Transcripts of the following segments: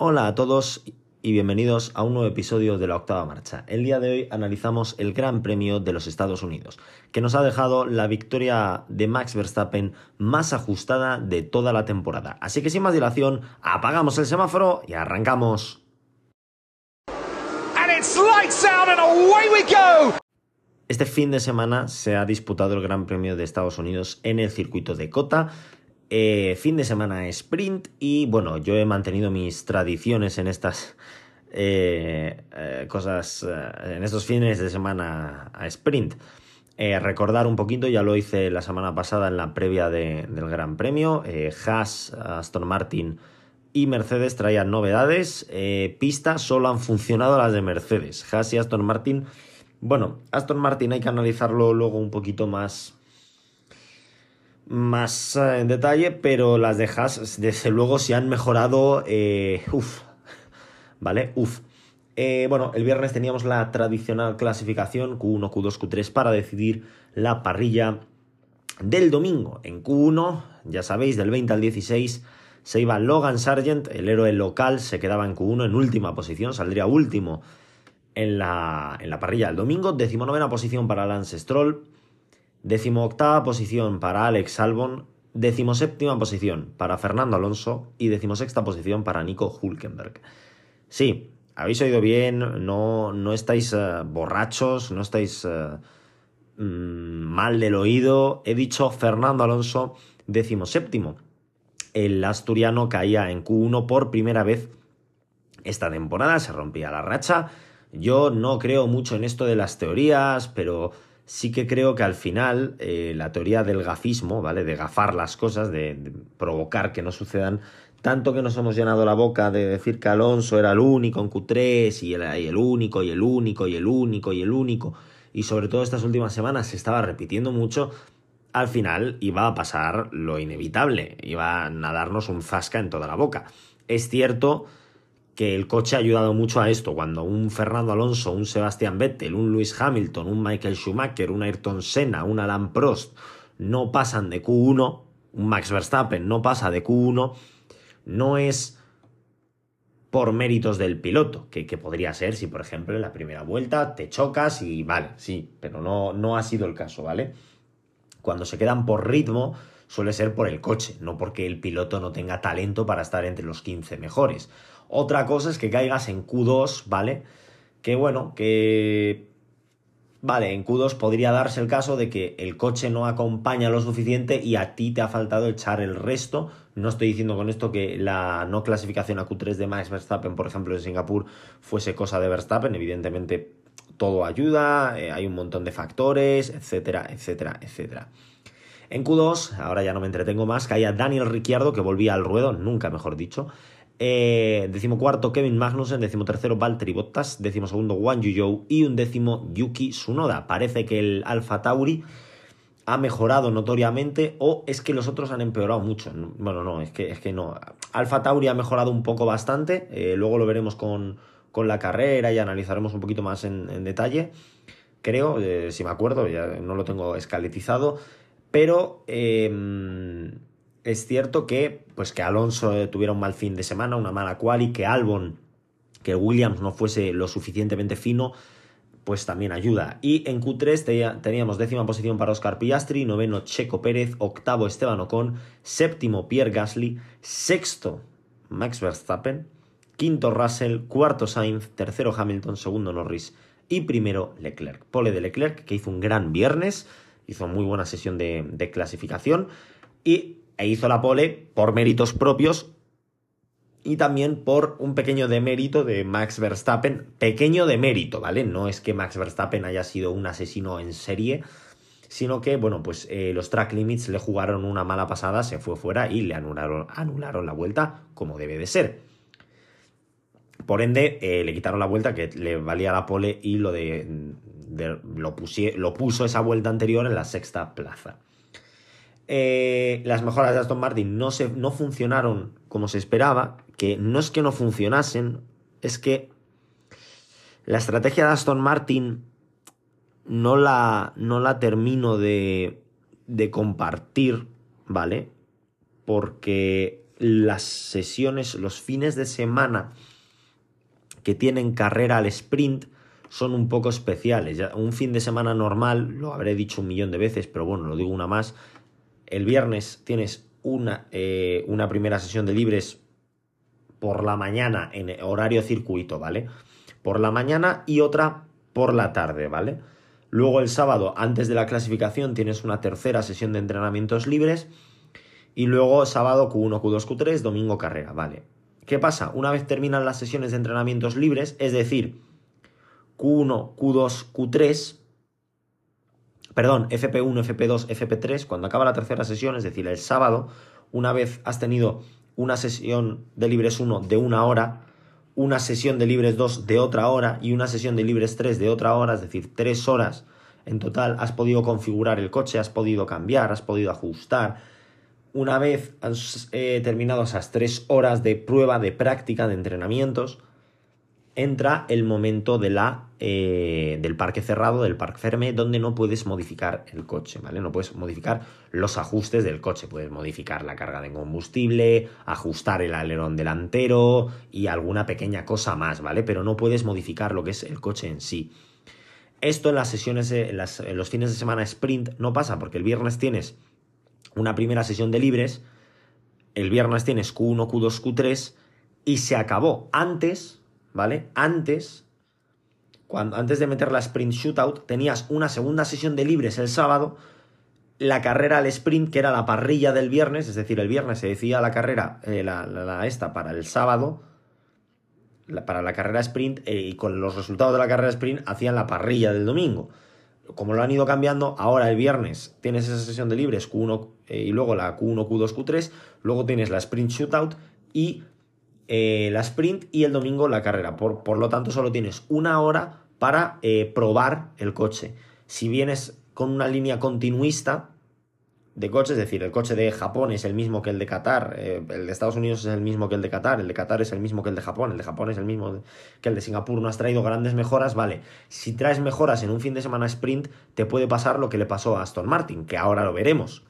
Hola a todos y bienvenidos a un nuevo episodio de la octava marcha. El día de hoy analizamos el Gran Premio de los Estados Unidos, que nos ha dejado la victoria de Max Verstappen más ajustada de toda la temporada. Así que sin más dilación, apagamos el semáforo y arrancamos. Este fin de semana se ha disputado el Gran Premio de Estados Unidos en el circuito de Cota eh, fin de semana sprint y bueno, yo he mantenido mis tradiciones en estas eh, eh, cosas, en estos fines de semana a sprint. recordar un poquito, ya lo hice la semana pasada en la previa del Gran Premio. Haas, Aston Martin y Mercedes traían novedades. pistas solo han funcionado las de Mercedes. Haas y Aston Martin. Bueno, Aston Martin hay que analizarlo luego un poquito más más eh, en detalle, pero las de Haas, desde luego, se han mejorado. Eh, ¿vale? Uf. Eh, bueno, el viernes teníamos la tradicional clasificación Q1, Q2, Q3 para decidir la parrilla del domingo. En Q1, ya sabéis, del 20 al 16 se iba Logan Sargent, el héroe local, se quedaba en Q1 en última posición, saldría último en la, en la parrilla del domingo. Decimonovena posición para Lance Stroll. Decimoctava posición para Alex Albon, decimoséptima posición para Fernando Alonso y decimosexta posición para Nico Hulkenberg. Sí, habéis oído bien, no, no estáis eh, borrachos, no estáis eh, mm, mal del oído. He dicho Fernando Alonso, decimoséptimo. El asturiano caía en Q1 por primera vez esta temporada, se rompía la racha. Yo no creo mucho en esto de las teorías, pero sí que creo que al final eh, la teoría del gafismo, ¿vale? De gafar las cosas, de, provocar que no sucedan, tanto que nos hemos llenado la boca de decir que Alonso era el único en Q3 y el, y el único y el único y el único y el único, y sobre todo estas últimas semanas se estaba repitiendo mucho, al final iba a pasar lo inevitable, iba a darnos un zasca en toda la boca. Es cierto que el coche ha ayudado mucho a esto. Cuando un Fernando Alonso, un Sebastian Vettel, un Lewis Hamilton, un Michael Schumacher, un Ayrton Senna, un Alan Prost no pasan de Q1, un Max Verstappen no pasa de Q1, no es por méritos del piloto, que, podría ser si, por ejemplo, en la primera vuelta te chocas y vale, sí, pero no, no ha sido el caso, ¿vale? Cuando se quedan por ritmo, suele ser por el coche, no porque el piloto no tenga talento para estar entre los 15 mejores. Otra cosa es que caigas en Q2, ¿vale? Que bueno, que... Vale, en Q2 podría darse el caso de que el coche no acompaña lo suficiente y a ti te ha faltado echar el resto. No estoy diciendo con esto que la no clasificación a Q3 de Max Verstappen, por ejemplo, en Singapur, fuese cosa de Verstappen. Evidentemente, todo ayuda, eh, hay un montón de factores, etcétera, etcétera, etcétera. En Q2, ahora ya no me entretengo más, caía Daniel Ricciardo, que volvía al ruedo, nunca mejor dicho, eh, decimocuarto Kevin Magnussen, decimotercero Valtteri Bottas, decimosegundo Wang Yuzhou y un décimo Yuki Tsunoda. Parece que el Alfa Tauri ha mejorado notoriamente o es que los otros han empeorado mucho. Bueno, no, es que, es que no. Alfa Tauri ha mejorado un poco bastante, eh, luego lo veremos con, con, la carrera y analizaremos un poquito más en, detalle. Creo, eh, si me acuerdo, ya no lo tengo escaletizado, pero em, es cierto que, pues que Alonso eh, tuviera un mal fin de semana, una mala quali, que Albon, que Williams no fuese lo suficientemente fino, pues también ayuda. Y en Q3 teníamos décima posición para Oscar Piastri, noveno Checo Pérez, octavo Esteban Ocon, séptimo Pierre Gasly, sexto Max Verstappen, quinto Russell, cuarto Sainz, tercero Hamilton, segundo Norris y primero Leclerc. Pole de Leclerc, que hizo un gran viernes, hizo muy buena sesión de, de clasificación y e hizo la pole por méritos propios y también por un pequeño demérito de Max Verstappen. Pequeño demérito, ¿vale? No es que Max Verstappen haya sido un asesino en serie, sino que, bueno, pues eh, los track limits le jugaron una mala pasada, se fue fuera y le anularon, anularon la vuelta como debe de ser. Por ende, eh, le quitaron la vuelta que le valía la pole y lo de, lo, lo puso esa vuelta anterior en la sexta plaza. Eh, las mejoras de Aston Martin no, se, no funcionaron como se esperaba, que no es que no funcionasen, es que la estrategia de Aston Martin no la, no la termino de, de compartir, ¿vale? Porque las sesiones, los fines de semana que tienen carrera al sprint son un poco especiales. un fin de semana normal, lo habré dicho un millón de veces, pero bueno, lo digo una más. El viernes tienes una, eh, una primera sesión de libres por la mañana en horario circuito, ¿vale? Por la mañana y otra por la tarde, ¿vale? Luego el sábado, antes de la clasificación, tienes una tercera sesión de entrenamientos libres. Y luego sábado Q1, Q2, Q3, domingo carrera, ¿vale? ¿Qué pasa? Una vez terminan las sesiones de entrenamientos libres, es decir, Q1, Q2, Q3, perdón, FP1, FP2, FP3, cuando acaba la tercera sesión, es decir, el sábado, una vez has tenido una sesión de libres 1 de una hora, una sesión de libres 2 de otra hora y una sesión de libres 3 de otra hora, es decir, tres horas en total has podido configurar el coche, has podido cambiar, has podido ajustar. Una vez has eh, terminado esas tres horas de prueba, de práctica, de entrenamientos, entra el momento de la, eh, del parque cerrado, del parque ferme, donde no puedes modificar el coche, ¿vale? No puedes modificar los ajustes del coche, puedes modificar la carga de combustible, ajustar el alerón delantero y alguna pequeña cosa más, ¿vale? Pero no puedes modificar lo que es el coche en sí. Esto en las sesiones, en, en los fines de semana sprint no pasa, porque el viernes tienes una primera sesión de libres, el viernes tienes Q1, Q2, Q3 y se acabó. Antes ¿vale? Antes, cuando, antes de meter la sprint shootout, tenías una segunda sesión de libres el sábado, la carrera al sprint, que era la parrilla del viernes, es decir, el viernes se decía la carrera, eh, la, esta para el sábado, para la carrera sprint, eh, y con los resultados de la carrera sprint hacían la parrilla del domingo. Como lo han ido cambiando, ahora el viernes tienes esa sesión de libres Q1 eh, y luego la Q1, Q2, Q3, luego tienes la sprint shootout y eh, la sprint y el domingo la carrera. Por, por, lo tanto, solo tienes una hora para eh, probar el coche. Si vienes con una línea continuista de coche, es decir, el coche de Japón es el mismo que el de Qatar, eh, el de Estados Unidos es el mismo que el de Qatar, el de Qatar es el mismo que el de Japón, el de Japón es el mismo que el de Singapur, no has traído grandes mejoras, vale. Si traes mejoras en un fin de semana sprint, te puede pasar lo que le pasó a Aston Martin, que ahora lo veremos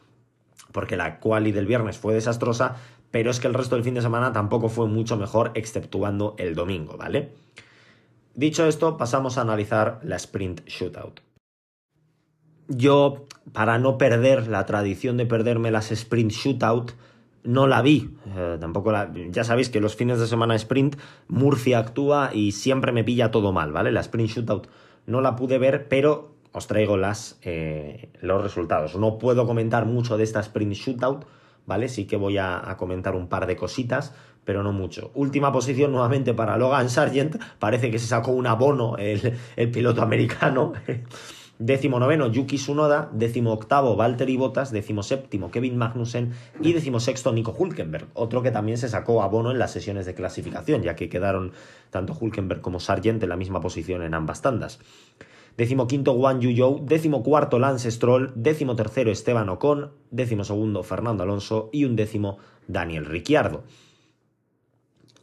porque la quali del viernes fue desastrosa, pero es que el resto del fin de semana tampoco fue mucho mejor, exceptuando el domingo, ¿vale? Dicho esto, pasamos a analizar la sprint shootout. Yo, para no perder la tradición de perderme las sprint shootout, no la vi. Eh, tampoco la. Ya sabéis que los fines de semana sprint, Murcia actúa y siempre me pilla todo mal, ¿vale? La sprint shootout no la pude ver, pero os traigo las, eh, los resultados. No puedo comentar mucho de esta sprint shootout ¿vale? Sí que voy a, comentar un par de cositas, pero no mucho. Última posición nuevamente para Logan Sargent, parece que se sacó un abono el, piloto americano. Décimo noveno, Yuki Tsunoda. Décimo octavo, Valtteri Bottas. Décimo séptimo, Kevin Magnussen. Y décimo sexto, Nico Hulkenberg. Otro que también se sacó abono en las sesiones de clasificación, ya que quedaron tanto Hulkenberg como Sargent en la misma posición en ambas tandas décimo quinto Juan Yu décimo cuarto Lance Stroll, décimo tercero Esteban Ocon, décimo segundo Fernando Alonso y un décimo Daniel Ricciardo.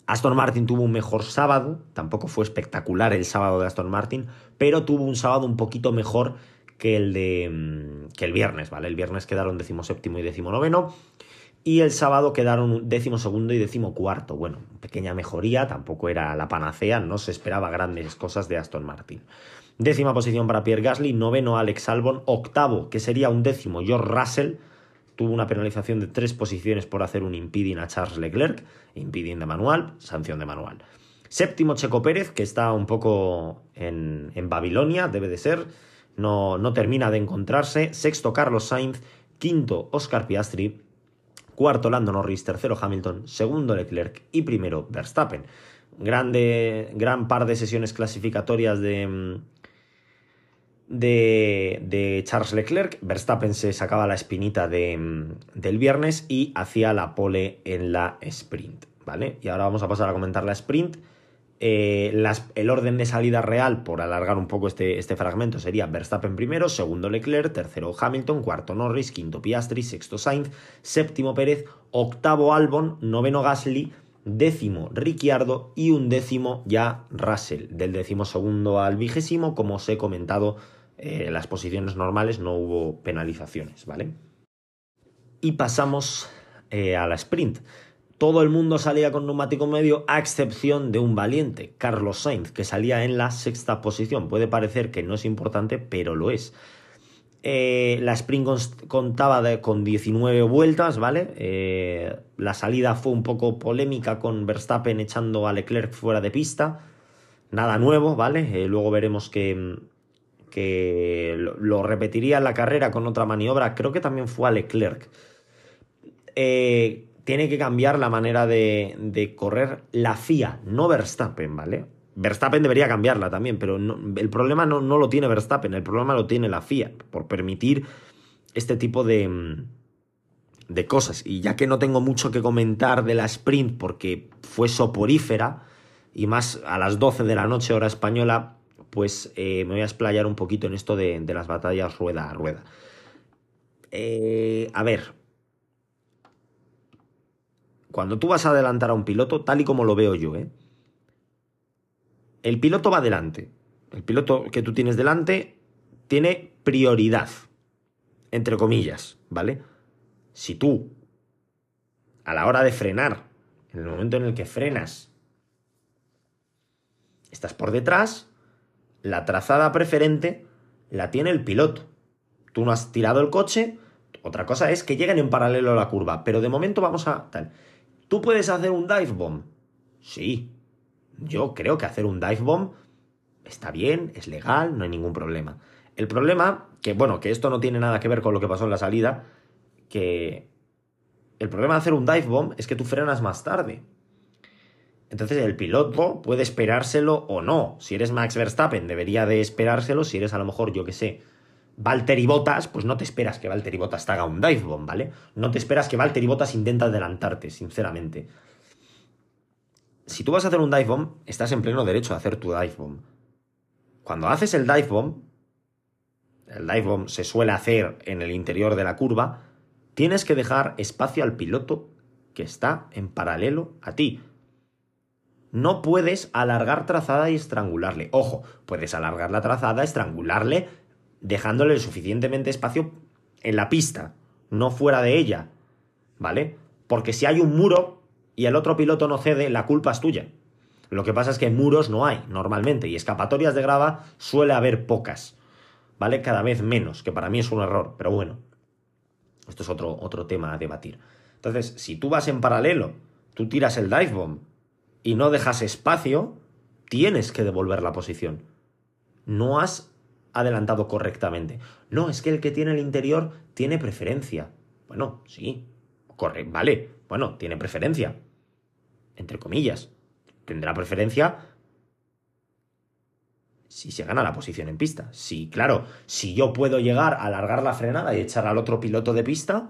Aston Martin tuvo un mejor sábado, tampoco fue espectacular el sábado de Aston Martin, pero tuvo un sábado un poquito mejor que el de mm, que el viernes, ¿vale? El viernes quedaron décimo séptimo y décimo noveno y el sábado quedaron décimo segundo y décimo cuarto. Bueno, pequeña mejoría, tampoco era la panacea, no se esperaba grandes cosas de Aston Martin. Décima posición para Pierre Gasly, noveno Alex Albon, octavo, que sería un décimo, George Russell, tuvo una penalización de tres posiciones por hacer un impeding a Charles Leclerc, impeding de manual, sanción de manual. Séptimo Checo Pérez, que está un poco en, Babilonia, debe de ser, no, no termina de encontrarse. Sexto Carlos Sainz, quinto Oscar Piastri, cuarto Lando Norris, tercero Hamilton, segundo Leclerc y primero Verstappen. Grande, gran par de sesiones clasificatorias de, de, Charles Leclerc. Verstappen se sacaba la espinita de, del viernes y hacía la pole en la sprint. ¿Vale? Y ahora vamos a pasar a comentar la sprint. Eh, el orden de salida real, por alargar un poco este, este, fragmento, sería Verstappen primero, segundo Leclerc, tercero Hamilton, cuarto Norris, quinto Piastri, sexto Sainz, séptimo Pérez, octavo Albon, noveno Gasly, décimo Ricciardo y un décimo ya Russell. Del décimo segundo al vigésimo, como os he comentado eh, las posiciones normales no hubo penalizaciones, ¿vale? Y pasamos eh, a la sprint. todo el mundo salía con neumático medio a excepción de un valiente, Carlos Sainz, que salía en la sexta posición. Puede parecer que no es importante, pero lo es. Eh, la sprint contaba con 19 vueltas, ¿vale? La salida fue un poco polémica con Verstappen echando a Leclerc fuera de pista. Nada nuevo, ¿vale? Luego veremos que, que lo, repetiría en la carrera con otra maniobra. Creo que también fue a Leclerc. tiene que cambiar la manera de, correr la FIA, no Verstappen, ¿vale? Verstappen debería cambiarla también, pero el problema no, no, lo tiene Verstappen, el problema lo tiene la FIA, por permitir este tipo de, de cosas. Y ya que no tengo mucho que comentar de la sprint porque fue soporífera, y más a las 12 de la noche hora española, pues eh, me voy a explayar un poquito en esto de, las batallas rueda a rueda. Eh, a ver, cuando tú vas a adelantar a un piloto, tal y como lo veo yo, ¿eh? el piloto va delante. El piloto que tú tienes delante tiene prioridad, entre comillas, ¿vale? Si tú, a la hora de frenar, en el momento en el que frenas, estás por detrás, la trazada preferente la tiene el piloto. Tú no has tirado el coche, otra cosa es que lleguen en paralelo a la curva, pero de momento vamos a tal. ¿Tú puedes hacer un dive bomb? Sí, yo creo que hacer un dive bomb está bien, es legal, no hay ningún problema. El problema, que bueno, que esto no tiene nada que ver con lo que pasó en la salida, que el problema de hacer un dive bomb es que tú frenas más tarde. Entonces el piloto puede esperárselo o no. Si eres Max Verstappen, debería de esperárselo. Si eres a lo mejor, yo que sé, Valtteri Bottas, pues no te esperas que Valtteri Bottas te haga un dive bomb, ¿vale? No te esperas que Valtteri Bottas intente adelantarte, sinceramente si tú vas a hacer un dive bomb, estás en pleno derecho a hacer tu dive bomb. Cuando haces el dive bomb, el dive bomb se suele hacer en el interior de la curva, tienes que dejar espacio al piloto que está en paralelo a ti. No puedes alargar trazada y estrangularle. Ojo, puedes alargar la trazada, estrangularle, dejándole suficientemente espacio en la pista, no fuera de ella. ¿Vale? Porque si hay un muro, y el otro piloto no cede, la culpa es tuya. Lo que pasa es que muros no hay normalmente y escapatorias de grava suele haber pocas, ¿vale? Cada vez menos, que para mí es un error, pero bueno, esto es otro, otro tema a debatir. Entonces, si tú vas en paralelo, tú tiras el dive bomb y no dejas espacio, tienes que devolver la posición. No has adelantado correctamente. No, es que el que tiene el interior tiene preferencia. Bueno, sí, corre, vale, bueno, tiene preferencia entre comillas, tendrá preferencia si se gana la posición en pista. Si, claro, si yo puedo llegar a alargar la frenada y echar al otro piloto de pista,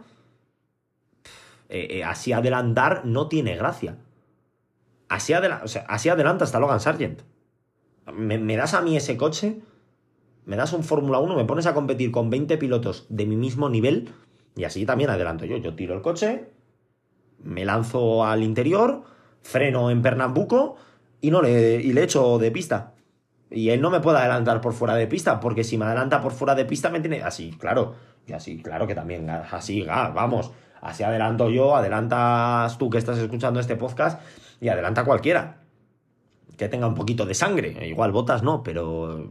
eh, eh, así adelantar no tiene gracia. Así, así adelanta hasta Logan Sargent. Me, me, das a mí ese coche, me das un Fórmula 1, me pones a competir con 20 pilotos de mi mismo nivel y así también adelanto yo. Yo tiro el coche, me lanzo al interior, freno en Pernambuco y, no le, y le echo de pista. Y él no me puede adelantar por fuera de pista, porque si me adelanta por fuera de pista me tiene así, claro, y así, claro que también, así, vamos, así adelanto yo, adelantas tú que estás escuchando este podcast y adelanta cualquiera que tenga un poquito de sangre, igual botas no, pero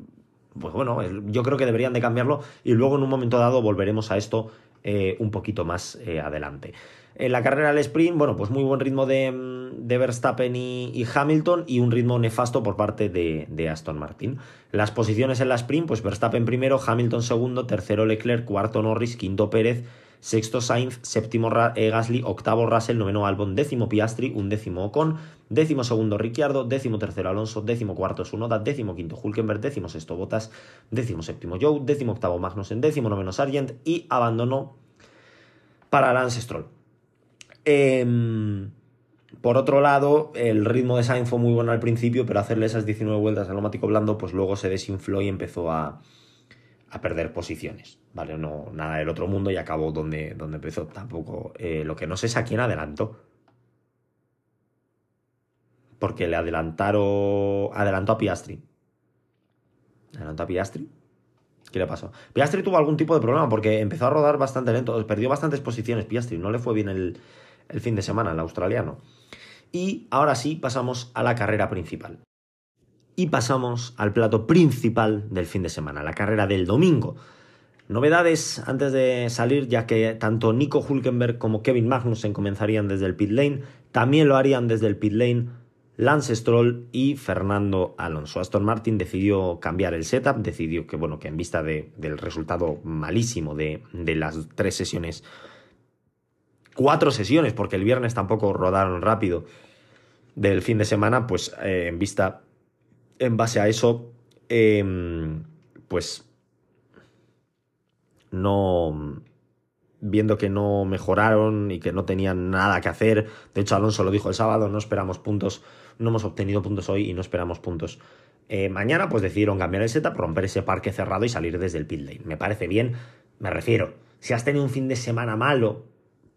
pues bueno, yo creo que deberían de cambiarlo y luego en un momento dado volveremos a esto eh, un poquito más eh, adelante. En la carrera del sprint, bueno, pues muy buen ritmo de, mm, Verstappen y, Hamilton y un ritmo nefasto por parte de, Aston Martin. Las posiciones en la sprint, pues Verstappen primero, Hamilton segundo, tercero Leclerc, cuarto Norris, quinto Pérez, sexto Sainz, séptimo eh, Gasly, octavo Russell, noveno Albon, décimo Piastri, undécimo Ocon, décimo segundo Ricciardo, décimo tercero Alonso, décimo cuarto Sunoda, décimo quinto Hulkenberg, décimo sexto Bottas, décimo séptimo Joe, décimo octavo Magnussen, décimo noveno Sargent. Y abandonó para Lance Stroll. Em, por otro lado, el ritmo de Sainz fue muy bueno al principio, pero hacerle esas 19 vueltas al neumático blando, pues luego se desinfló y empezó a, perder posiciones. ¿Vale? No, nada del otro mundo y acabó donde, donde empezó. Tampoco. Eh, lo que no sé es a quién adelantó. Porque le adelantaron. Adelantó a Piastri. ¿Adelantó a Piastri? ¿Qué le pasó? Piastri tuvo algún tipo de problema porque empezó a rodar bastante lento. Perdió bastantes posiciones Piastri. No le fue bien el, el fin de semana, el australiano. Y ahora sí, pasamos a la carrera principal. Y pasamos al plato principal del fin de semana, la carrera del domingo. Novedades antes de salir, ya que tanto Nico Hulkenberg como Kevin Magnussen comenzarían desde el pit lane, también lo harían desde el pit lane Lance Stroll y Fernando Alonso. Aston Martin decidió cambiar el setup, decidió que, bueno, que en vista del resultado malísimo de, las tres sesiones, cuatro sesiones, porque el viernes tampoco rodaron rápido del fin de semana, pues eh, en vista, en base a eso, em, pues no viendo que no mejoraron y que no tenían nada que hacer. De hecho, Alonso lo dijo el sábado, no esperamos puntos no hemos obtenido puntos hoy y no esperamos puntos. Eh, mañana pues decidieron cambiar el setup, romper ese parque cerrado y salir desde el pit lane. Me parece bien, me refiero, si has tenido un fin de semana malo,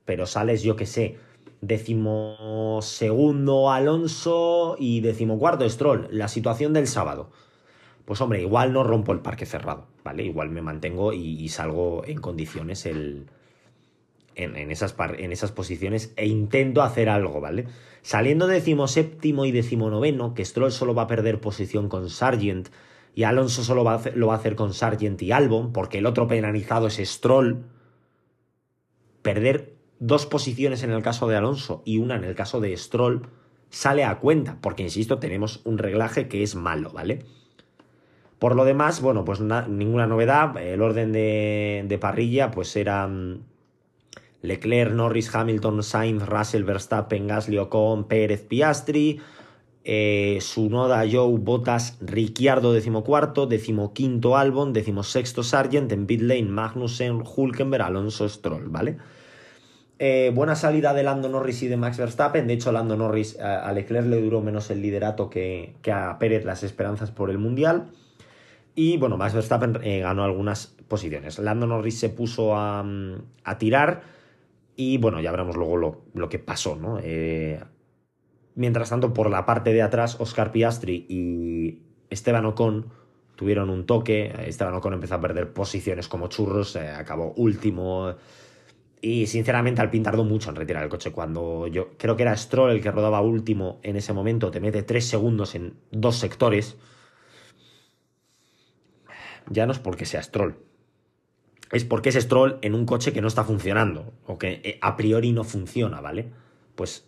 pero sales yo que sé, decimosegundo Alonso y decimocuarto Stroll, la situación del sábado. Pues hombre, igual no rompo el parque cerrado, ¿vale? Igual me mantengo y salgo en condiciones el, en, esas en, esas posiciones e intento hacer algo, ¿vale? Saliendo decimoséptimo y decimonoveno, que Stroll solo va a perder posición con Sargent y Alonso solo va lo va a hacer con Sargent y Albon, porque el otro penalizado es Stroll, perder dos posiciones en el caso de Alonso y una en el caso de Stroll sale a cuenta, porque insisto, tenemos un reglaje que es malo, ¿vale? Por lo demás, bueno, pues ninguna novedad. El orden de, parrilla, pues era Leclerc, Norris, Hamilton, Sainz, Russell, Verstappen, Gasly, Ocon, Pérez, Piastri, eh, Sunoda, Joe, Bottas, Ricciardo, decimocuarto, decimoquinto Albon, decimosexto Sargent, en pit lane Magnussen, Hulkenberg, Alonso, Stroll, ¿vale? Eh, buena salida de Lando Norris y de Max Verstappen. De hecho, Lando Norris a Leclerc le duró menos el liderato que, a Pérez las esperanzas por el Mundial. Y bueno, Max Verstappen eh, ganó algunas posiciones. Lando Norris se puso a, a tirar y bueno, ya veremos luego lo, que pasó. Eh, mientras tanto, por la parte de atrás, Oscar Piastri y Esteban Ocon tuvieron un toque. Esteban Ocon empezó a perder posiciones como churros, eh, acabó último. Y sinceramente, al tardó mucho en retirar el coche. Cuando yo creo que era Stroll el que rodaba último en ese momento, te mete tres segundos en dos sectores. Ya no es porque sea Stroll, es porque es Stroll en un coche que no está funcionando o que eh, a priori no funciona, ¿vale? Pues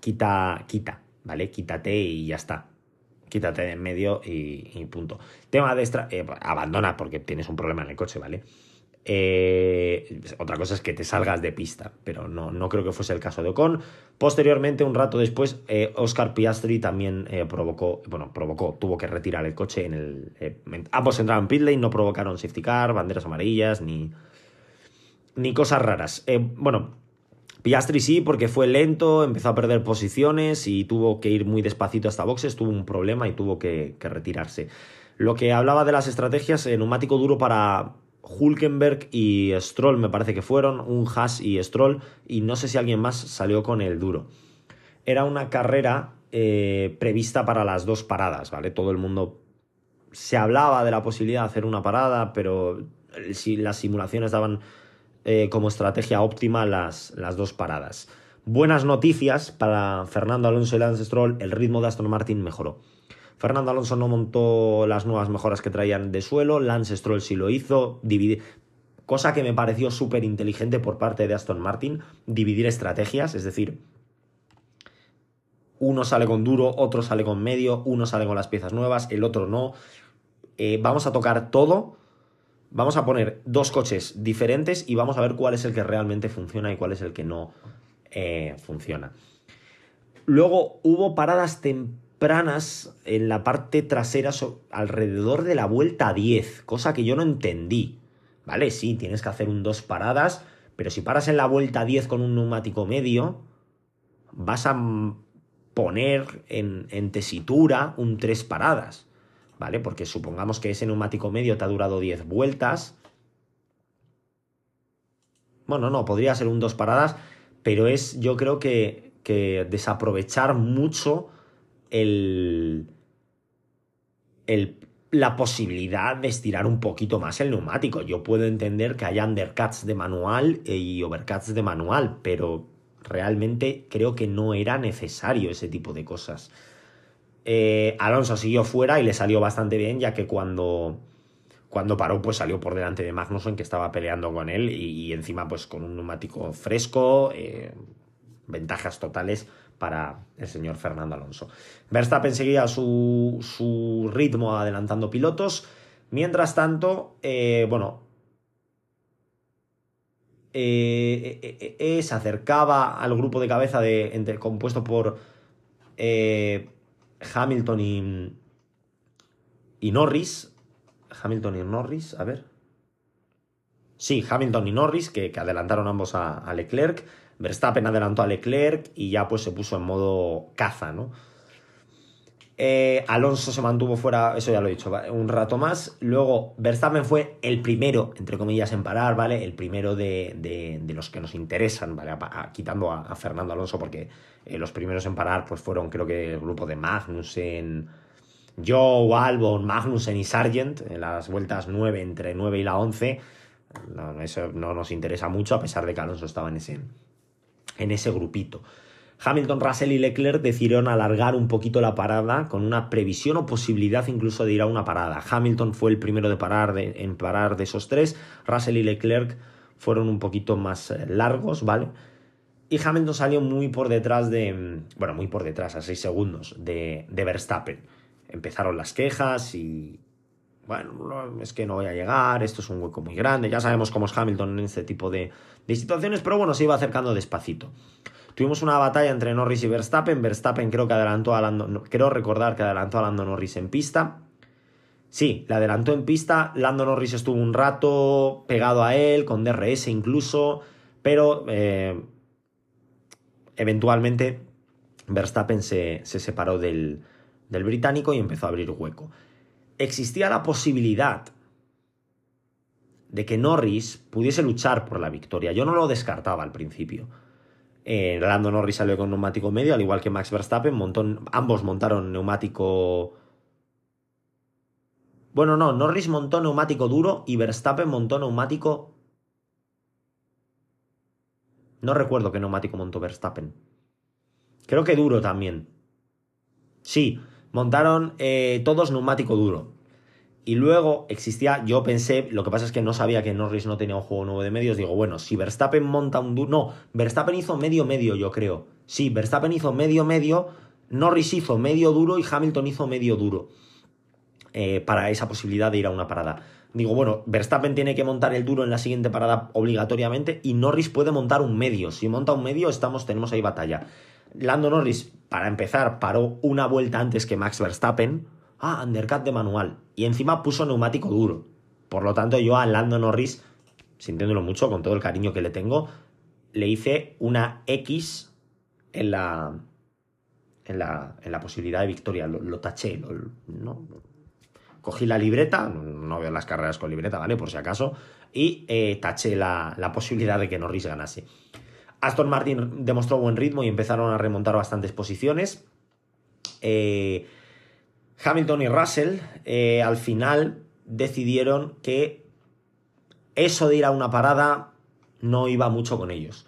quita, quita, ¿vale? Quítate y ya está. Quítate de en medio y, punto. Tema de extra, eh, abandona porque tienes un problema en el coche, ¿vale? Eh, otra cosa es que te salgas de pista, pero no, no creo que fuese el caso de Ocon. Posteriormente, un rato después, eh, Oscar Piastri también eh, provocó, bueno, provocó, tuvo que retirar el coche en el... ambos entraron en pit lane, no provocaron safety car, banderas amarillas, ni, ni cosas raras. bueno, Piastri sí, porque fue lento, empezó a perder posiciones y tuvo que ir muy despacito hasta boxes, tuvo un problema y tuvo que, que retirarse. Lo que hablaba de las estrategias, neumático duro para, Hulkenberg y Stroll me parece que fueron, un Haas y Stroll, y no sé si alguien más salió con el duro. Era una carrera eh, prevista para las dos paradas, ¿vale? Todo el mundo se hablaba de la posibilidad de hacer una parada, pero las simulaciones daban eh, como estrategia óptima las, las dos paradas. Buenas noticias para Fernando Alonso y Lance Stroll, el ritmo de Aston Martin mejoró. Fernando Alonso no montó las nuevas mejoras que traían de suelo, Lance Stroll sí lo hizo, cosa que me pareció súper inteligente por parte de Aston Martin, dividir estrategias, es decir, uno sale con duro, otro sale con medio, uno sale con las piezas nuevas, el otro no. Eh, vamos a tocar todo, vamos a poner dos coches diferentes y vamos a ver cuál es el que realmente funciona y cuál es el que no eh, funciona. Luego hubo paradas tempranas en la parte trasera alrededor de la vuelta 10, cosa que yo no entendí. Vale, sí, tienes que hacer un dos paradas, pero si paras en la vuelta 10 con un neumático medio, vas a poner en, en tesitura un tres paradas. ¿Vale? Porque supongamos que ese neumático medio te ha durado 10 vueltas. Bueno, no, podría ser un dos paradas, pero es, yo creo que, que desaprovechar mucho el, la posibilidad de estirar un poquito más el neumático. Yo puedo entender que haya undercuts de manual y overcuts de manual, pero realmente creo que no era necesario ese tipo de cosas. Eh, Alonso siguió fuera y le salió bastante bien, ya que cuando, cuando paró, pues salió por delante de Magnussen, que estaba peleando con él, y, encima, pues con un neumático fresco, eh, ventajas totales para el señor Fernando Alonso. Verstappen seguía su, su ritmo adelantando pilotos. Mientras tanto, eh, bueno, se acercaba al grupo de cabeza de, compuesto por Hamilton y, y Norris. Hamilton y Norris, a ver. Sí, Hamilton y Norris, que, adelantaron ambos a, Leclerc. Verstappen adelantó a Leclerc y ya pues se puso en modo caza, ¿no? Eh, Alonso se mantuvo fuera, eso ya lo he dicho, un rato más. Luego Verstappen fue el primero, entre comillas, en parar, ¿vale? El primero de, los que nos interesan, ¿vale? quitando a, Fernando Alonso, porque eh, los primeros en parar pues fueron creo que el grupo de Magnussen, Joe, Albon, Magnussen y Sargent, en las vueltas 9, entre 9 y la 11. eso no nos interesa mucho, a pesar de que Alonso estaba en ese, en ese grupito. Hamilton, Russell y Leclerc decidieron alargar un poquito la parada con una previsión o posibilidad incluso de ir a una parada. Hamilton fue el primero de parar en parar de esos tres, Russell y Leclerc fueron un poquito más eh, largos, ¿vale? Y Hamilton salió muy por detrás de, mm, bueno, muy por detrás, a 6 segundos, de, Verstappen. Empezaron las quejas y, bueno, es que no voy a llegar, esto es un hueco muy grande, ya sabemos cómo es Hamilton en este tipo de, de situaciones, pero bueno, se iba acercando despacito. Tuvimos una batalla entre Norris y Verstappen. Verstappen creo que adelantó a Lando, creo recordar que adelantó a Lando Norris en pista. Sí, le adelantó en pista. Lando Norris estuvo un rato pegado a él, con DRS incluso, pero eh, eventualmente Verstappen se, separó del, del británico y empezó a abrir hueco. Existía la posibilidad de que Norris pudiese luchar por la victoria. Yo no lo descartaba al principio. Eh, Lando Norris salió con neumático medio, al igual que Max Verstappen. ambos montaron neumático. Bueno, no, Norris montó neumático duro y Verstappen montó neumático. No recuerdo qué neumático montó Verstappen. Creo que duro también. Sí, montaron eh, todos neumático duro. Y luego existía, yo pensé, lo que pasa es que no sabía que Norris no tenía un juego nuevo de medios. Digo, bueno, si Verstappen monta un duro. No, Verstappen hizo medio medio, yo creo. Sí, Verstappen hizo medio medio, Norris hizo medio duro y Hamilton hizo medio duro. Eh, para esa posibilidad de ir a una parada. Digo, bueno, Verstappen tiene que montar el duro en la siguiente parada obligatoriamente y Norris puede montar un medio. Si monta un medio, estamos, tenemos ahí batalla. Lando Norris, para empezar, paró una vuelta antes que Max Verstappen ah, undercut de manual. Y encima puso neumático duro. Por lo tanto, yo a Lando Norris, sintiéndolo mucho, con todo el cariño que le tengo, le hice una X en la, en la, en la posibilidad de victoria. Lo, taché, ¿no? cogí la libreta, no veo las carreras con libreta, ¿vale? Por si acaso, y eh, taché la, la, posibilidad de que Norris ganase. Aston Martin demostró buen ritmo y empezaron a remontar bastantes posiciones. Eh, Hamilton y Russell eh, al final decidieron que eso de ir a una parada no iba mucho con ellos.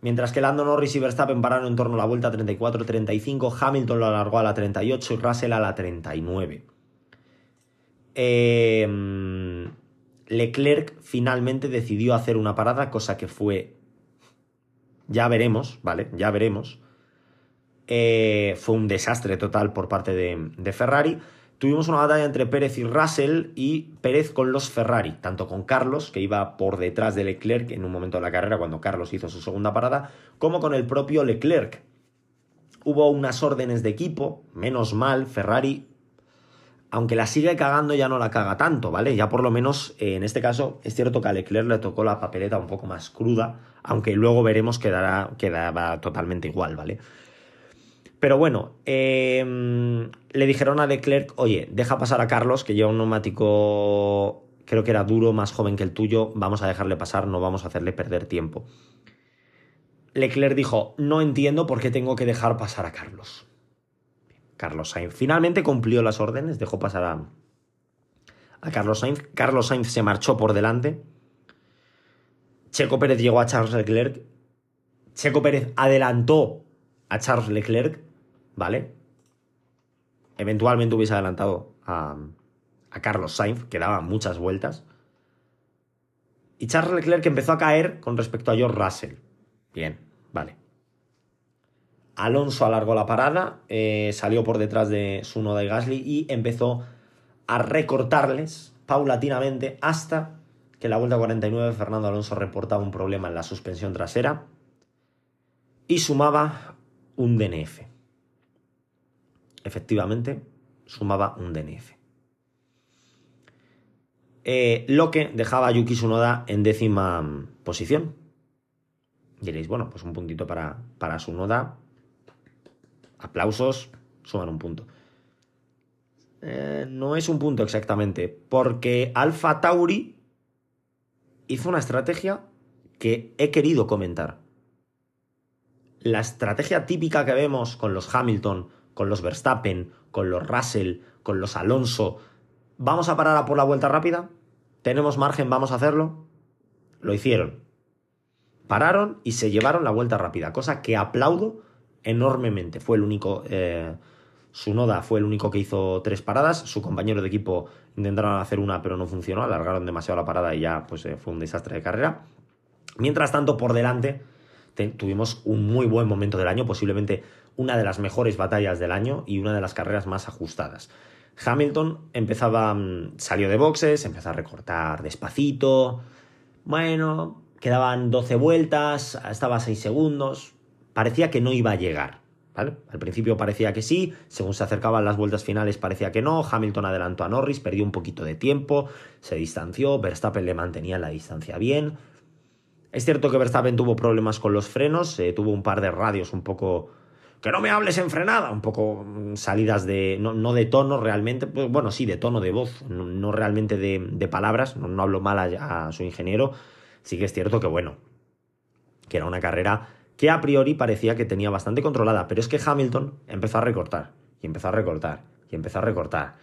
Mientras que Lando Norris y Verstappen pararon en torno a la vuelta 34-35, Hamilton lo alargó a la 38 y Russell a la 39. Em, Leclerc finalmente decidió hacer una parada, cosa que fue... Ya veremos, ¿vale? Ya veremos. Eh, fue un desastre total por parte de, Ferrari. Tuvimos una batalla entre Pérez y Russell y Pérez con los Ferrari, tanto con Carlos, que iba por detrás de Leclerc en un momento de la carrera cuando Carlos hizo su segunda parada, como con el propio Leclerc. Hubo unas órdenes de equipo, menos mal, Ferrari, aunque la sigue cagando, ya no la caga tanto, ¿vale? Ya por lo menos eh, en este caso es cierto que a Leclerc le tocó la papeleta un poco más cruda, aunque luego veremos que quedará totalmente igual, ¿vale? Pero bueno, em, le dijeron a Leclerc, oye, deja pasar a Carlos, que lleva un neumático, creo que era duro, más joven que el tuyo, vamos a dejarle pasar, no vamos a hacerle perder tiempo. Leclerc dijo, no entiendo por qué tengo que dejar pasar a Carlos. Carlos Sainz finalmente cumplió las órdenes, dejó pasar a, Carlos Sainz. Carlos Sainz se marchó por delante. Checo Pérez llegó a Charles Leclerc Checo Pérez adelantó a Charles Leclerc, ¿vale? Eventualmente hubiese adelantado a, a Carlos Sainz, que daba muchas vueltas. Y Charles Leclerc empezó a caer con respecto a George Russell. Bien, vale. Alonso alargó la parada, eh, salió por detrás de Sunoda y Gasly y empezó a recortarles paulatinamente hasta que en la vuelta 49 Fernando Alonso reportaba un problema en la suspensión trasera y sumaba un DNF. Efectivamente, sumaba un DNF. Eh, lo que dejaba a Yuki Tsunoda en décima posición. Diréis, bueno, pues un puntito para, para. Aplausos, suman un punto. Eh, no es un punto exactamente, porque Alfa Tauri hizo una estrategia que he querido comentar. La estrategia típica que vemos con los Hamilton, con los Verstappen, con los Russell, con los Alonso, ¿vamos a parar a por la vuelta rápida? ¿Tenemos margen? ¿Vamos a hacerlo? Lo hicieron. Pararon y se llevaron la vuelta rápida, cosa que aplaudo enormemente. Fue el único... Eh, su Noda fue el único que hizo tres paradas. Su compañero de equipo intentaron hacer una, pero no funcionó. Alargaron demasiado la parada y ya pues, eh, fue un desastre de carrera. Mientras tanto, por delante, tuvimos un muy buen momento del año, posiblemente una de las mejores batallas del año y una de las carreras más ajustadas. Hamilton empezaba, mm, salió de boxes, empezó a recortar despacito. Bueno, quedaban 12 vueltas, estaba a 6 segundos. Parecía que no iba a llegar. Al principio parecía que sí, según se acercaban las vueltas finales parecía que no, Hamilton adelantó a Norris, perdió un poquito de tiempo, se distanció, Verstappen le mantenía la distancia bien. Es cierto que Verstappen tuvo problemas con los frenos, eh, tuvo un par de radios un poco... Que no me hables en frenada, un poco mm, salidas de... No, de tono realmente, pues, bueno, sí, de tono de voz, no, realmente de, palabras, no, hablo mal a su ingeniero, sí que es cierto que bueno, que era una carrera que a priori parecía que tenía bastante controlada, pero es que Hamilton empezó a recortar, y empezó a recortar, y empezó a recortar.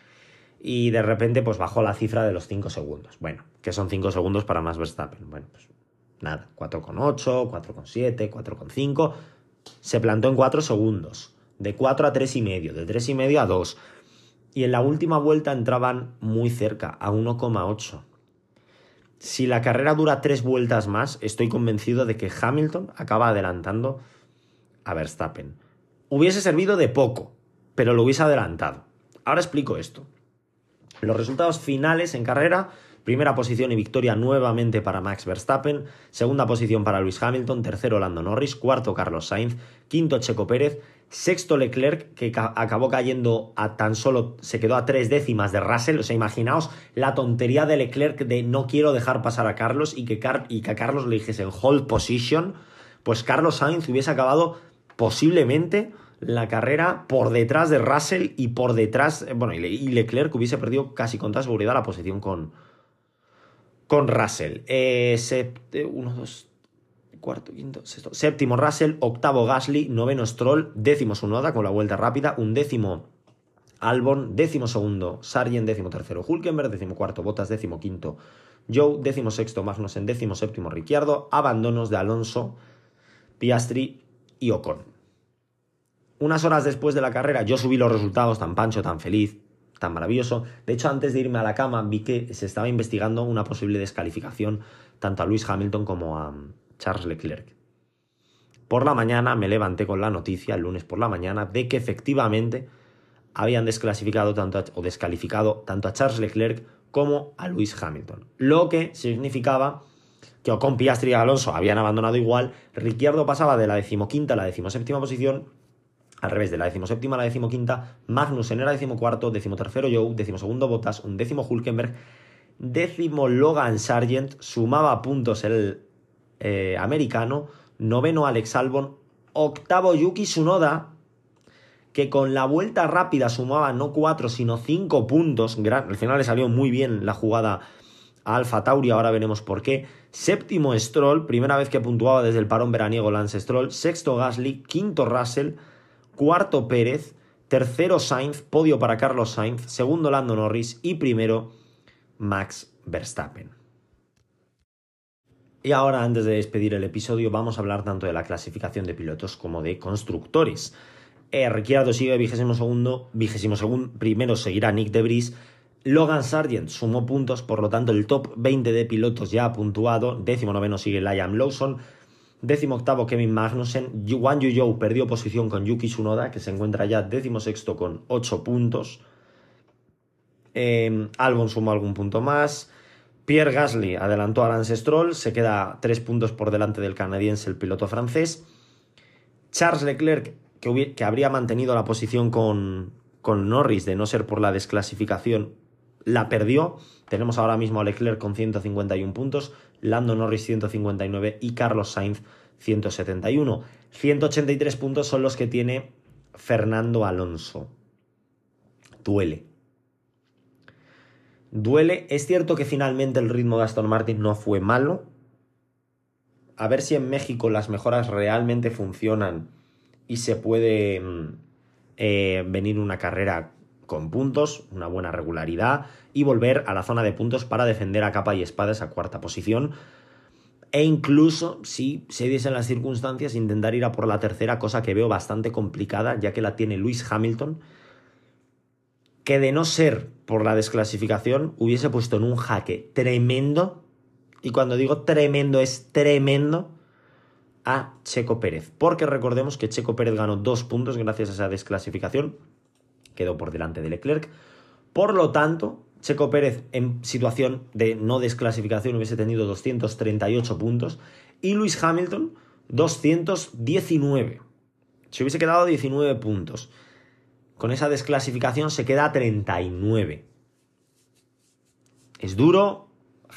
Y de repente pues bajó la cifra de los 5 segundos. Bueno, que son 5 segundos para más Verstappen. Bueno, pues nada, 4,8, 4,7, 4,5. Se plantó en 4 segundos. De 4 a 3,5, de 3,5 a 2. Y en la última vuelta entraban muy cerca, a 1,8. Si la carrera dura tres vueltas más, estoy convencido de que Hamilton acaba adelantando a Verstappen. Hubiese servido de poco, pero lo hubiese adelantado. Ahora explico esto. Los resultados finales en carrera, primera posición y victoria nuevamente para Max Verstappen, segunda posición para Luis Hamilton, tercero Lando Norris, cuarto Carlos Sainz, quinto Checo Pérez, Sexto Leclerc, que acabó cayendo a tan solo, se quedó a tres décimas de Russell. O sea, imaginaos la tontería de Leclerc de no quiero dejar pasar a Carlos y que, y que a Carlos le dijese en hold position. Pues Carlos Sainz hubiese acabado posiblemente la carrera por detrás de Russell y por detrás, bueno, y Leclerc hubiese perdido casi con toda seguridad la posición con, con Russell. Eh, uno, dos, cuarto, quinto, sexto, séptimo Russell, octavo Gasly, noveno Stroll, décimo Sunoda con la vuelta rápida, un décimo Albon, décimo segundo Sargent, décimo tercero Hulkenberg, décimo cuarto Bottas, décimo quinto Joe, décimo sexto Magnussen, décimo séptimo Ricciardo, abandonos de Alonso, Piastri y Ocon. Unas horas después de la carrera yo subí los resultados tan pancho, tan feliz, tan maravilloso. De hecho, antes de irme a la cama vi que se estaba investigando una posible descalificación tanto a Luis Hamilton como a, Charles Leclerc. Por la mañana me levanté con la noticia, el lunes por la mañana, de que efectivamente habían desclasificado tanto o descalificado tanto a Charles Leclerc como a Lewis Hamilton. Lo que significaba que Ocon, Piastri y Alonso habían abandonado igual, Ricciardo pasaba de la decimoquinta a la decimoséptima posición, al revés, de la decimoséptima a la decimoquinta, Magnussen era decimocuarto, decimotercero Joe, decimosegundo Bottas, un décimo Hulkenberg, décimo Logan Sargent, sumaba puntos el eh, americano, noveno Alex Albon, octavo Yuki Tsunoda, que con la vuelta rápida sumaba no cuatro, sino cinco puntos. al final le salió muy bien la jugada a Alfa Tauri, ahora veremos por qué. Séptimo Stroll, primera vez que puntuaba desde el parón veraniego Lance Stroll. Sexto Gasly, quinto Russell, cuarto Pérez, tercero Sainz, podio para Carlos Sainz, segundo Lando Norris y primero Max Verstappen. Y ahora, antes de despedir el episodio, vamos a hablar tanto de la clasificación de pilotos como de constructores. Eh, Ricciardo sigue vigésimo segundo, vigésimo segundo, primero seguirá Nick Debris. Logan Sargent sumó puntos, por lo tanto el top 20 de pilotos ya ha puntuado. Décimo noveno sigue Liam Lawson. Décimo octavo Kevin Magnussen. Juan Yu perdió posición con Yuki Tsunoda, que se encuentra ya décimo sexto con 8 puntos. Eh, Albon sumó algún punto más. Pierre Gasly adelantó a Lance Stroll, se queda 3 puntos por delante del canadiense, el piloto francés. Charles Leclerc, que, que habría mantenido la posición con, con Norris, de no ser por la desclasificación, la perdió. Tenemos ahora mismo a Leclerc con 151 puntos, Lando Norris 159 y Carlos Sainz 171. 183 puntos son los que tiene Fernando Alonso. Duele. Duele. Es cierto que finalmente el ritmo de Aston Martin no fue malo. A ver si en México las mejoras realmente funcionan y se puede mm, eh, venir una carrera con puntos, una buena regularidad y volver a la zona de puntos para defender a capa y espada esa cuarta posición. E incluso, si se diesen las circunstancias, intentar ir a por la tercera, cosa que veo bastante complicada, ya que la tiene Luis Hamilton, que de no ser por la desclasificación hubiese puesto en un jaque tremendo, y cuando digo tremendo es tremendo, a Checo Pérez. Porque recordemos que Checo Pérez ganó dos puntos gracias a esa desclasificación, quedó por delante de Leclerc. Por lo tanto, Checo Pérez en situación de no desclasificación hubiese tenido 238 puntos y Luis Hamilton 219. Se hubiese quedado 19 puntos. Con esa desclasificación se queda a 39. Es duro.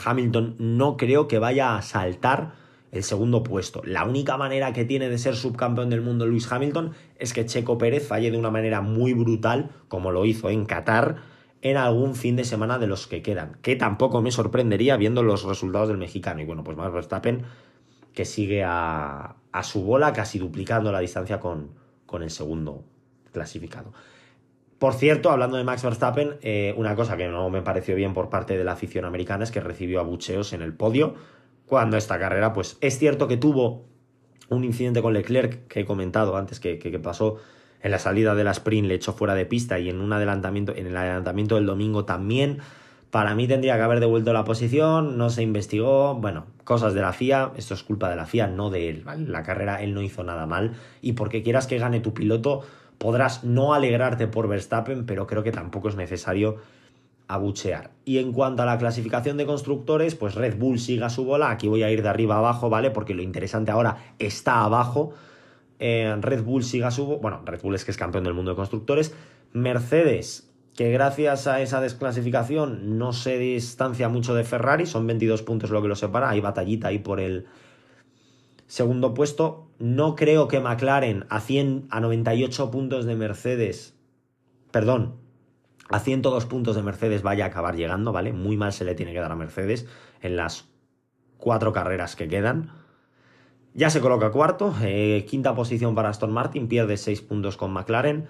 Hamilton no creo que vaya a saltar el segundo puesto. La única manera que tiene de ser subcampeón del mundo Luis Hamilton es que Checo Pérez falle de una manera muy brutal, como lo hizo en Qatar, en algún fin de semana de los que quedan. Que tampoco me sorprendería viendo los resultados del mexicano. Y bueno, pues más Verstappen que sigue a, a su bola, casi duplicando la distancia con, con el segundo clasificado. Por cierto, hablando de Max Verstappen, eh, una cosa que no me pareció bien por parte de la afición americana es que recibió abucheos en el podio cuando esta carrera, pues es cierto que tuvo un incidente con Leclerc que he comentado antes que, pasó en la salida de la sprint, le echó fuera de pista y en un adelantamiento, en el adelantamiento del domingo también. Para mí tendría que haber devuelto la posición, no se investigó, bueno, cosas de la FIA, esto es culpa de la FIA, no de él, La carrera él no hizo nada mal. Y porque quieras que gane tu piloto, podrás no alegrarte por Verstappen, pero creo que tampoco es necesario abuchear. Y en cuanto a la clasificación de constructores, pues Red Bull siga su bola. Aquí voy a ir de arriba abajo, ¿vale? Porque lo interesante ahora está abajo. Eh, Red Bull siga su... Bueno, Red Bull es que es campeón del mundo de constructores. Mercedes, que gracias a esa desclasificación no se distancia mucho de Ferrari, son 22 puntos lo que lo separa, hay batallita ahí por el segundo puesto. No creo que McLaren a 100 a 98 puntos de Mercedes, perdón, a 102 puntos de Mercedes vaya a acabar llegando, ¿vale? Muy mal se le tiene que dar a Mercedes en las cuatro carreras que quedan. Ya se coloca cuarto, eh, quinta posición para Aston Martin, pierde seis puntos con McLaren.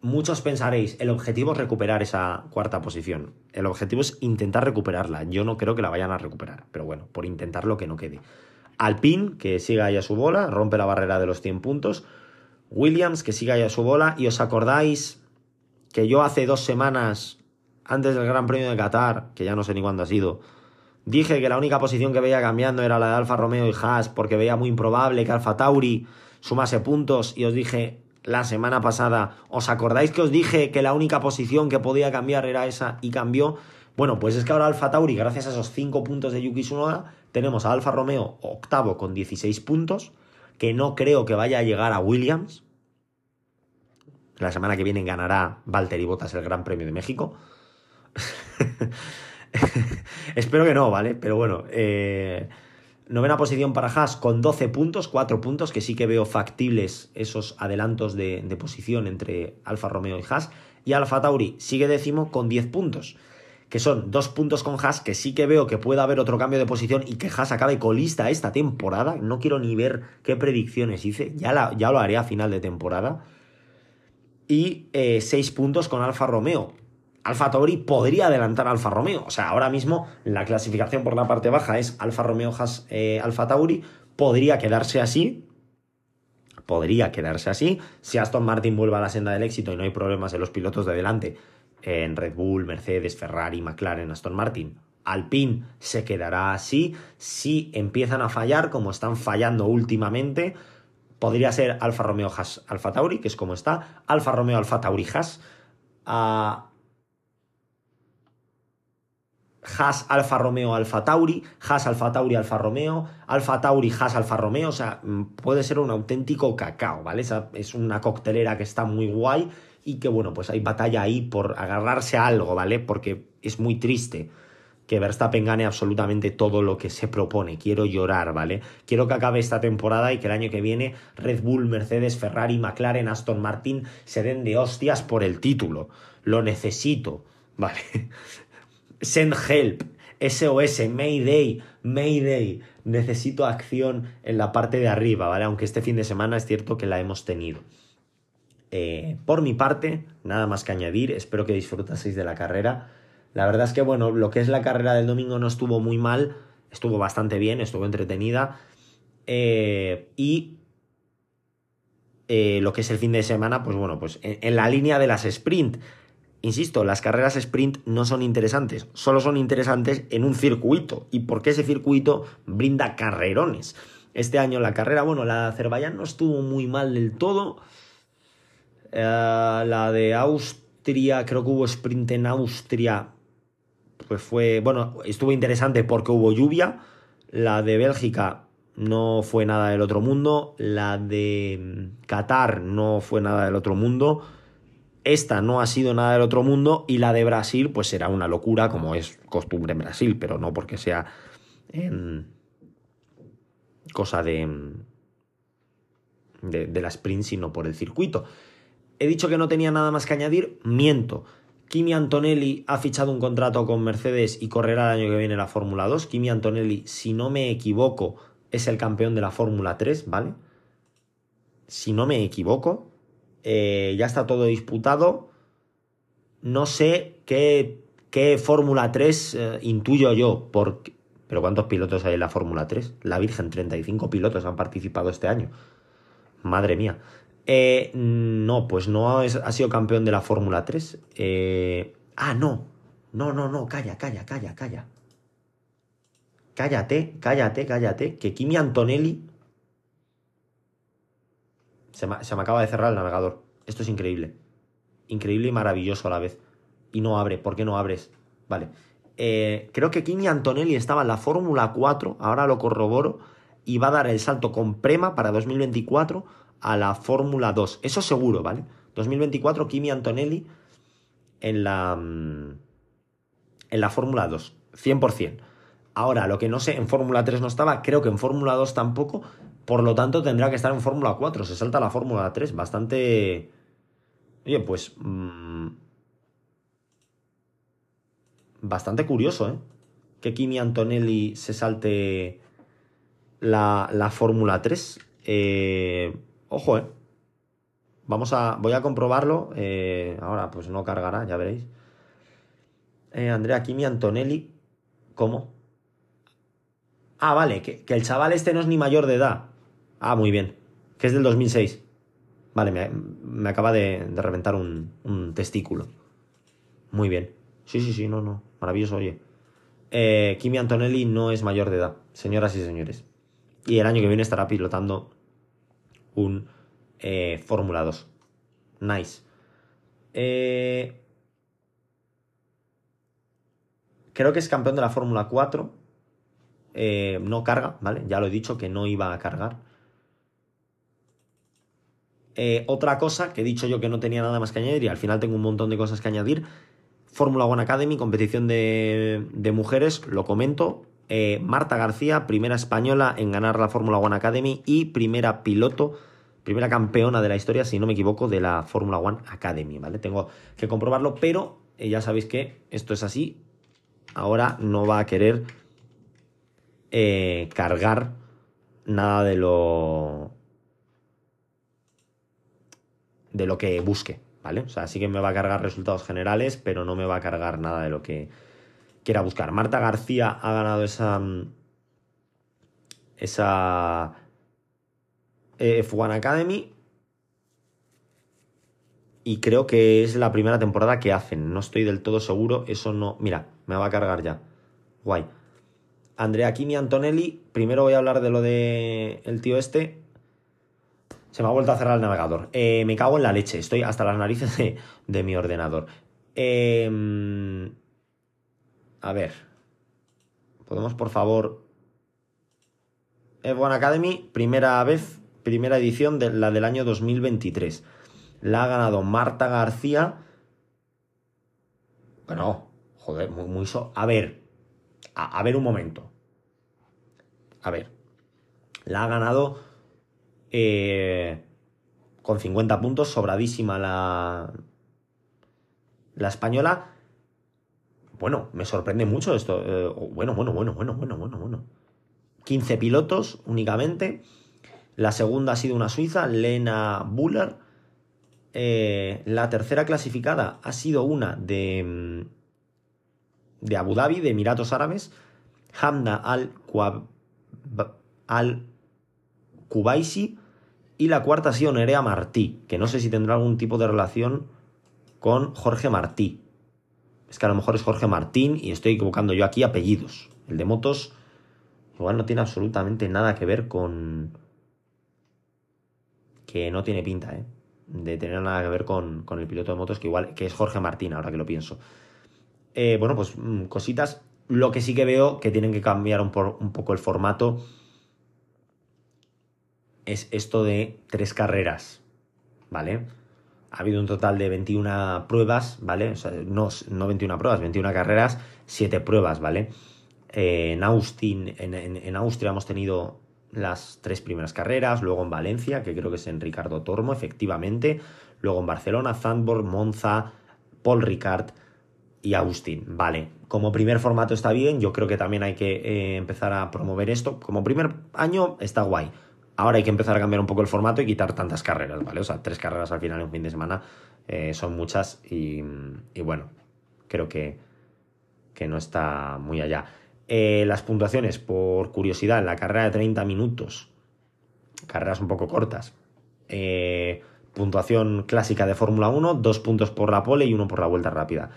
Muchos pensaréis, el objetivo es recuperar esa cuarta posición. El objetivo es intentar recuperarla. Yo no creo que la vayan a recuperar, pero bueno, por intentarlo que no quede. Alpine, que siga ahí a su bola, rompe la barrera de los 100 puntos. Williams, que siga ahí a su bola. Y os acordáis, que yo hace dos semanas, antes del Gran Premio de Qatar, que ya no sé ni cuándo ha sido, dije que la única posición que veía cambiando era la de Alfa Romeo y Haas, porque veía muy improbable que Alfa Tauri sumase puntos, y os dije la semana pasada, ¿os acordáis que os dije que la única posición que podía cambiar era esa y cambió? Bueno, pues es que ahora Alfa Tauri, gracias a esos 5 puntos de Yuki Tsunoda, tenemos a Alfa Romeo octavo con 16 puntos, que no creo que vaya a llegar a Williams, la semana que viene ganará Valtteri Bottas el Gran Premio de México. Espero que no, ¿vale? Pero bueno, eh, novena posición para Haas con 12 puntos, 4 puntos, que sí que veo factibles esos adelantos de, de posición entre Alfa Romeo y Haas. Y Alfa Tauri sigue décimo con 10 puntos, que son dos puntos con Haas, que sí que veo que puede haber otro cambio de posición y que Haas acabe colista esta temporada. No quiero ni ver qué predicciones hice, ya, la, ya lo haré a final de temporada y 6 eh, puntos con Alfa Romeo. Alfa Tauri podría adelantar a Alfa Romeo. O sea, ahora mismo la clasificación por la parte baja es Alfa Romeo, Haas, eh, Alfa Tauri. Podría quedarse así. Podría quedarse así. Si Aston Martin vuelve a la senda del éxito y no hay problemas en los pilotos de delante, en Red Bull, Mercedes, Ferrari, McLaren, Aston Martin, Alpine se quedará así. Si empiezan a fallar, como están fallando últimamente, podría ser Alfa Romeo Haas Alfa Tauri, que es como está. Alfa Romeo Alfa Tauri Haas. a Haas Alfa Romeo Alfa Tauri, Haas Alfa Tauri Alfa Romeo, Alfa Tauri Haas Alfa Romeo, o sea, puede ser un auténtico cacao, ¿vale? es una coctelera que está muy guay y que bueno, pues hay batalla ahí por agarrarse a algo, ¿vale? Porque es muy triste que Verstappen gane absolutamente todo lo que se propone. Quiero llorar, ¿vale? Quiero que acabe esta temporada y que el año que viene Red Bull, Mercedes, Ferrari, McLaren, Aston Martin se den de hostias por el título. Lo necesito, ¿vale? Send help, SOS, Mayday, Mayday. Necesito acción en la parte de arriba, ¿vale? Aunque este fin de semana es cierto que la hemos tenido. Eh, por mi parte, nada más que añadir, espero que disfrutaseis de la carrera. La verdad es que, bueno, lo que es la carrera del domingo no estuvo muy mal, estuvo bastante bien, estuvo entretenida. Eh, y eh, lo que es el fin de semana, pues bueno, pues en la línea de las sprint Insisto, las carreras sprint no son interesantes, solo son interesantes en un circuito y porque ese circuito brinda carrerones. Este año la carrera, bueno, la de Azerbaiyán no estuvo muy mal del todo. Eh, la de Austria, creo que hubo sprint en Austria, pues fue, bueno, estuvo interesante porque hubo lluvia. La de Bélgica no fue nada del otro mundo. La de Qatar no fue nada del otro mundo. Esta no ha sido nada del otro mundo y la de Brasil pues será una locura como es costumbre en Brasil, pero no porque sea cosa de, de, de la sprint, sino por el circuito. He dicho que no tenía nada más que añadir, miento. Kimi Antonelli ha fichado un contrato con Mercedes y correrá el año que viene la Fórmula 2. Kimi Antonelli, si no me equivoco, es el campeón de la Fórmula 3, ¿vale? Si no me equivoco, eh, ya está todo disputado. No sé qué, Fórmula 3 eh, intuyo yo, pero ¿cuántos pilotos hay en la Fórmula 3? La Virgen, 35 pilotos han participado este año. Madre mía. Eh, no, pues no ha sido campeón de la Fórmula 3. ah, no. No, no, no, calla, calla, calla, calla. Cállate, cállate, cállate. Que Kimi Antonelli se me, acaba de cerrar el navegador. Esto es increíble. Increíble y maravilloso a la vez. Y no abre. ¿Por qué no abres? Vale. Eh, creo que Kimi Antonelli estaba en la Fórmula 4, ahora lo corroboro, y va a dar el salto con Prema para 2024 a la Fórmula 2. Eso seguro, ¿vale? 2024 Kimi Antonelli en la, mm, en la Fórmula 2. 100%. Ahora, lo que no sé, en Fórmula 3 no estaba, creo que en Fórmula 2 tampoco, por lo tanto, tendrá que estar en Fórmula 4. Se salta la Fórmula 3. Bastante. Oye, pues. Mmm... Bastante curioso, ¿eh? Que Kimi Antonelli se salte la, la Fórmula 3. Eh... Ojo, ¿eh? Vamos a. Voy a comprobarlo. Eh... Ahora, pues no cargará, ya veréis. Eh, Andrea Kimi Antonelli. ¿Cómo? Ah, vale, que, que, el chaval este no es ni mayor de edad. Ah, muy bien. Que es del 2006. Vale, me, acaba de, reventar un, testículo. Muy bien. Sí, sí, sí, no, no. Maravilloso, oye. Eh, Kimi Antonelli no es mayor de edad, señoras y señores. Y el año que viene estará pilotando un eh, Fórmula 2. Nice. Eh, creo que es campeón de la Fórmula 4. no carga, ¿vale? Ya lo he dicho que no iba a cargar. Eh, otra cosa que he dicho yo que no tenía nada más que añadir y al final tengo un montón de cosas que añadir. Fórmula One Academy, competición de, mujeres, lo comento. Eh, Marta García, primera española en ganar la Fórmula One Academy y primera piloto, primera campeona de la historia, si no me equivoco, de la Fórmula One Academy, ¿vale? Tengo que comprobarlo, pero eh, ya sabéis que esto es así. Ahora no va a querer cargar nada de lo de lo que busque, ¿vale? O sea, sí que me va a cargar resultados generales, pero no me va a cargar nada de lo que quiera buscar. Marta García ha ganado esa. esa. Eh, F1 Academy. Y creo que es la primera temporada que hacen. No estoy del todo seguro. Eso no. Mira, me va a cargar ya. Guay. Andrea Kini Antonelli. Primero voy a hablar de lo de el tío este. Se me ha vuelto a cerrar el navegador. Eh, me cago en la leche. Estoy hasta las narices de, mi ordenador. Em, a ver. ¿Podemos, por favor? F1 Academy, primera vez, primera edición de la del año 2023. La ha ganado Marta García. Bueno, joder, muy, muy A ver, a ver un momento. A ver. La ha ganado eh, con 50 puntos, sobradísima la, la española. Bueno, me sorprende mucho esto. Eh, bueno, bueno, bueno, bueno, bueno, bueno, bueno. 15 pilotos únicamente. La segunda ha sido una suiza, Lena Buller. Eh, la tercera clasificada ha sido una de, de Abu Dhabi, de Emiratos Árabes. Hamda Al-Kubaisi. Y la cuarta ha sido Nerea Martí, que no sé si tendrá algún tipo de relación con Jorge Martí. Es que a lo mejor es Jorge Martín y estoy equivocando yo aquí apellidos. El de motos igual no tiene absolutamente nada que ver con... Que no tiene pinta, ¿eh? De tener nada que ver con, con el piloto de motos, que igual que es Jorge Martín, ahora que lo pienso. Eh, bueno, pues mm, cositas. Lo que sí que veo que tienen que cambiar un, un poco el formato es esto de tres carreras, ¿vale? Ha habido un total de 21 pruebas, ¿vale? O sea, no, no 21 pruebas, 21 carreras, 7 pruebas, ¿vale? Eh, en, Austin, en, Austria hemos tenido las tres primeras carreras, luego en Valencia, que creo que es en Ricardo Tormo, efectivamente, luego en Barcelona, Zandvoort, Monza, Paul Ricard y Austin, vale. Como primer formato está bien, yo creo que también hay que eh, empezar a promover esto. Como primer año está guay. Ahora hay que empezar a cambiar un poco el formato y quitar tantas carreras, ¿vale? O sea, tres carreras al final en un fin de semana eh, son muchas y, bueno, creo que, que, no está muy allá. Eh, las puntuaciones, por curiosidad, la carrera de 30 minutos, carreras un poco cortas, eh, puntuación clásica de Fórmula 1, dos puntos por la pole y uno por la vuelta rápida.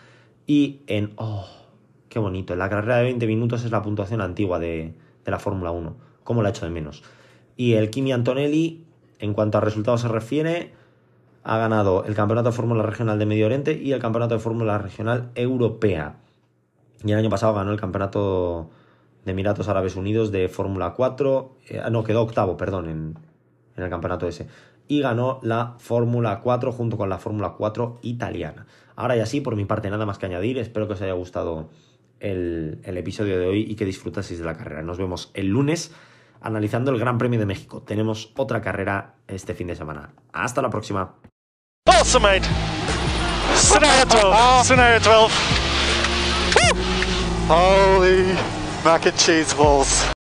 Y en... ¡Oh! ¡Qué bonito! En la carrera de 20 minutos es la puntuación antigua de, de la Fórmula 1. ¿Cómo la hecho de menos? Y el Kimi Antonelli, en cuanto a resultados se refiere, ha ganado el Campeonato de Fórmula Regional de Medio Oriente y el Campeonato de Fórmula Regional Europea. Y el año pasado ganó el Campeonato de Emiratos Árabes Unidos de Fórmula 4. Eh, no, quedó octavo, perdón, en, el campeonato ese. Y ganó la Fórmula 4 junto con la Fórmula 4 italiana. Ahora y así, por mi parte, nada más que añadir. Espero que os haya gustado el, el episodio de hoy y que disfrutaseis de la carrera. Nos vemos el lunes analizando el Gran Premio de México. Tenemos otra carrera este fin de semana. Hasta la próxima. Awesome, mate. Scenario 12. Scenario 12. Holy mac and cheese balls.